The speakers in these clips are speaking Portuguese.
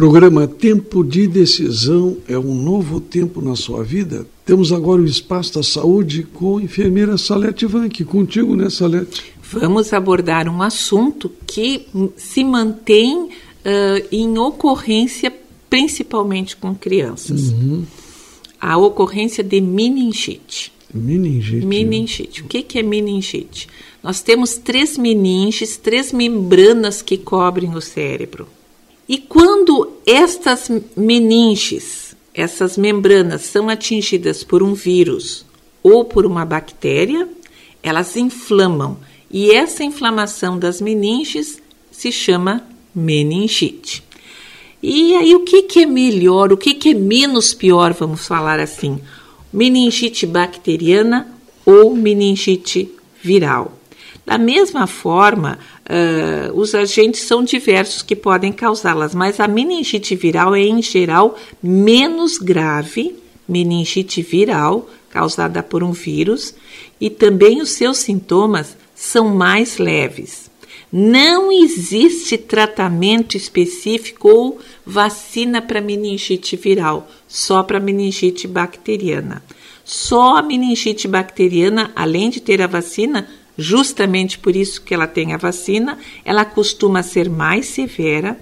Programa Tempo de Decisão é um novo tempo na sua vida. Temos agora o Espaço da Saúde com a enfermeira Salete Vanck. Contigo, né, Salete? Vamos abordar um assunto que se mantém uh, em ocorrência principalmente com crianças. Uhum. A ocorrência de meningite. Meningite. Meningite. O que, que é meningite? Nós temos três meninges, três membranas que cobrem o cérebro. E quando estas meninges, essas membranas, são atingidas por um vírus ou por uma bactéria, elas inflamam. E essa inflamação das meninges se chama meningite. E aí, o que, que é melhor, o que, que é menos pior, vamos falar assim? Meningite bacteriana ou meningite viral. Da mesma forma, uh, os agentes são diversos que podem causá-las, mas a meningite viral é, em geral, menos grave, meningite viral, causada por um vírus, e também os seus sintomas são mais leves. Não existe tratamento específico ou vacina para meningite viral, só para meningite bacteriana. Só a meningite bacteriana, além de ter a vacina, justamente por isso que ela tem a vacina, ela costuma ser mais severa,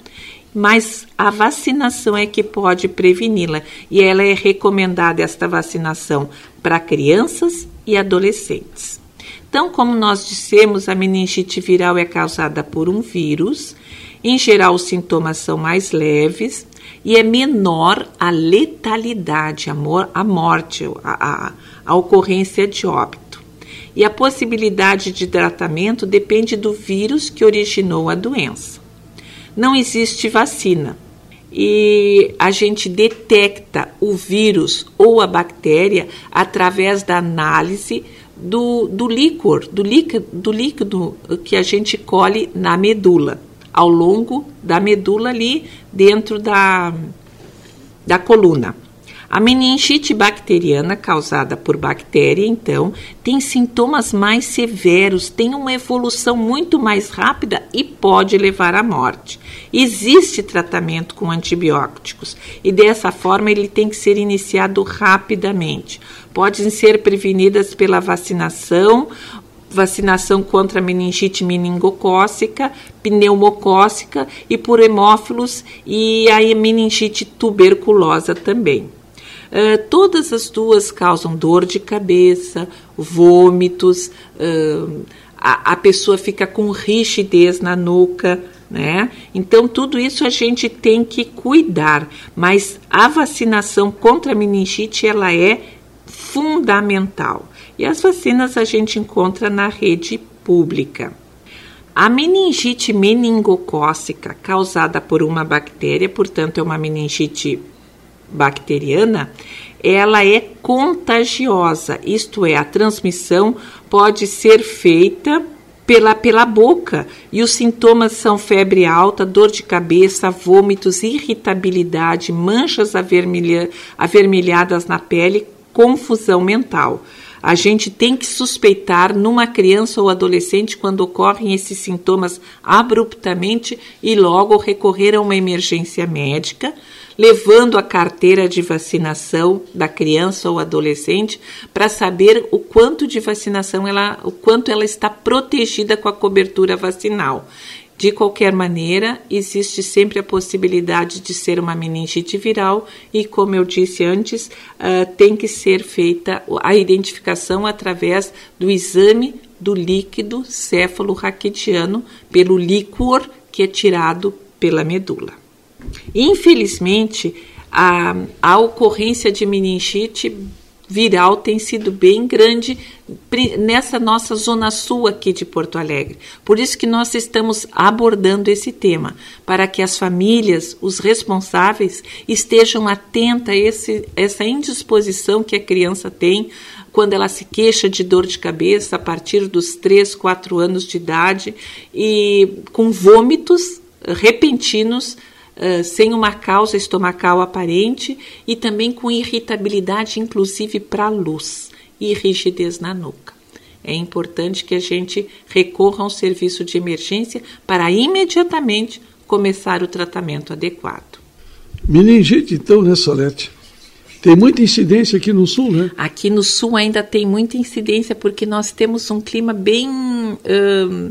mas a vacinação é que pode preveni-la e ela é recomendada esta vacinação para crianças e adolescentes. Então, como nós dissemos, a meningite viral é causada por um vírus. Em geral, os sintomas são mais leves e é menor a letalidade, a, morte, a, a, a ocorrência de óbito. E a possibilidade de tratamento depende do vírus que originou a doença. Não existe vacina e a gente detecta o vírus ou a bactéria através da análise do, do líquor, do líquido, do líquido que a gente colhe na medula, ao longo da medula ali dentro da, da coluna. A meningite bacteriana causada por bactéria, então, tem sintomas mais severos, tem uma evolução muito mais rápida e pode levar à morte. Existe tratamento com antibióticos e dessa forma ele tem que ser iniciado rapidamente. Podem ser prevenidas pela vacinação vacinação contra meningite meningocócica, pneumocócica e por hemófilos e a meningite tuberculosa também. Uh, todas as duas causam dor de cabeça, vômitos, uh, a, a, pessoa fica com rigidez na nuca, né? Então, tudo isso a gente tem que cuidar, mas a vacinação contra a meningite ela é fundamental. E as vacinas a gente encontra na rede pública. A meningite meningocócica, causada por uma bactéria, portanto, é uma meningite bacteriana, ela é contagiosa, isto é, a transmissão pode ser feita pela, pela boca e os sintomas são febre alta, dor de cabeça, vômitos, irritabilidade, manchas avermelha, avermelhadas na pele, confusão mental. A gente tem que suspeitar numa criança ou adolescente quando ocorrem esses sintomas abruptamente e logo recorrer a uma emergência médica levando a carteira de vacinação da criança ou adolescente para saber o quanto de vacinação ela, o quanto ela está protegida com a cobertura vacinal. De qualquer maneira, existe sempre a possibilidade de ser uma meningite viral e, como eu disse antes, uh, tem que ser feita a identificação através do exame do líquido céfalo-raquidiano pelo líquor que é tirado pela medula. Infelizmente, a, a ocorrência de meningite viral tem sido bem grande nessa nossa zona sul aqui de Porto Alegre. Por isso que nós estamos abordando esse tema, para que as famílias, os responsáveis, estejam atentos a esse, essa indisposição que a criança tem quando ela se queixa de dor de cabeça a partir dos 3, 4 anos de idade e com vômitos repentinos uh, sem uma causa estomacal aparente e também com irritabilidade, inclusive para a luz e rigidez na nuca. É importante que a gente recorra a um serviço de emergência para imediatamente começar o tratamento adequado. Meningite, então, né, Salete? Tem muita incidência aqui no sul, né? Aqui no sul ainda tem muita incidência porque nós temos um clima bem. Hum,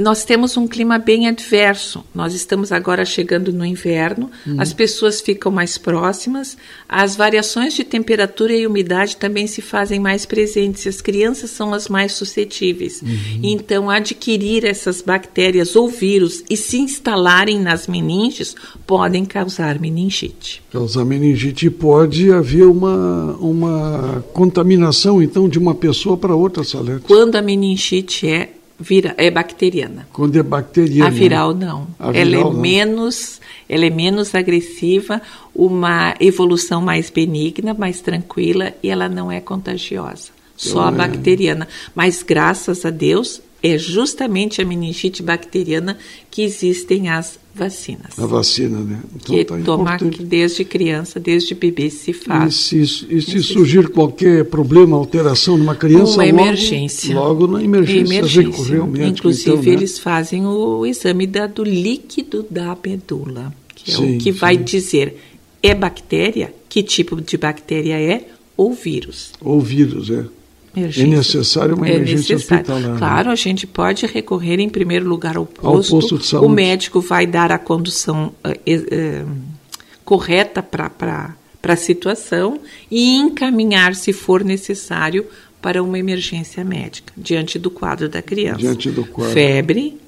nós temos um clima bem adverso. Nós estamos agora chegando no inverno, uhum. as pessoas ficam mais próximas, as variações de temperatura e umidade também se fazem mais presentes, as crianças são as mais suscetíveis. Uhum. Então, adquirir essas bactérias ou vírus e se instalarem nas meninges podem causar meningite. Causar meningite pode haver uma, uma contaminação, então, de uma pessoa para outra, Salete? Quando a meningite é vira, é bacteriana. Quando é bacteriana. A viral não. A ela viral, é não. menos, ela é menos agressiva, uma evolução mais benigna, mais tranquila e ela não é contagiosa. Só a é. bacteriana. Mas graças a Deus é justamente a meningite bacteriana que existem as vacinas. A vacina, né? Então, que tá tomar que desde criança, desde bebê se faz. E se, e se surgir qualquer problema, alteração numa criança, uma emergência. Logo, logo na emergência, emergência. recorrer ao médico. Inclusive, então, né? eles fazem o exame da, do líquido da medula, que é sim, o que vai dizer é bactéria, que tipo de bactéria é, ou vírus. Ou vírus, é. Emergência. É necessário uma é emergência necessário. hospitalar. Né? Claro, a gente pode recorrer em primeiro lugar ao posto. Ao posto de saúde. O médico vai dar a condução uh, uh, correta para a situação e encaminhar, se for necessário, para uma emergência médica, diante do quadro da criança. Diante do quadro. Febre,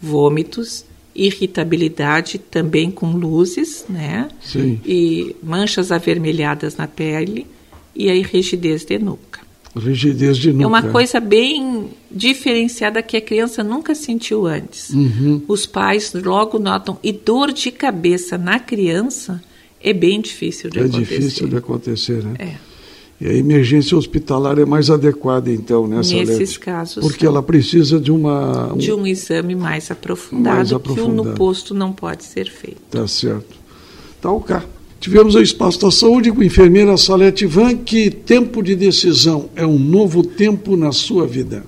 vômitos, irritabilidade também com luzes, né? Sim. E manchas avermelhadas na pele e a rigidez de nuca. Rigidez de nuca. É uma coisa bem diferenciada que a criança nunca sentiu antes. Uhum. Os pais logo notam. E dor de cabeça na criança é bem difícil de é acontecer. É difícil de acontecer, né? É. E a emergência hospitalar é mais adequada, então, nessa Nesses casos. Porque ela precisa de uma. Um, de um exame mais aprofundado, mais aprofundado, que no posto não pode ser feito. Tá certo. Tá ok. Tivemos o Espaço da Saúde com a enfermeira Salete Van, que tempo de decisão é um novo tempo na sua vida.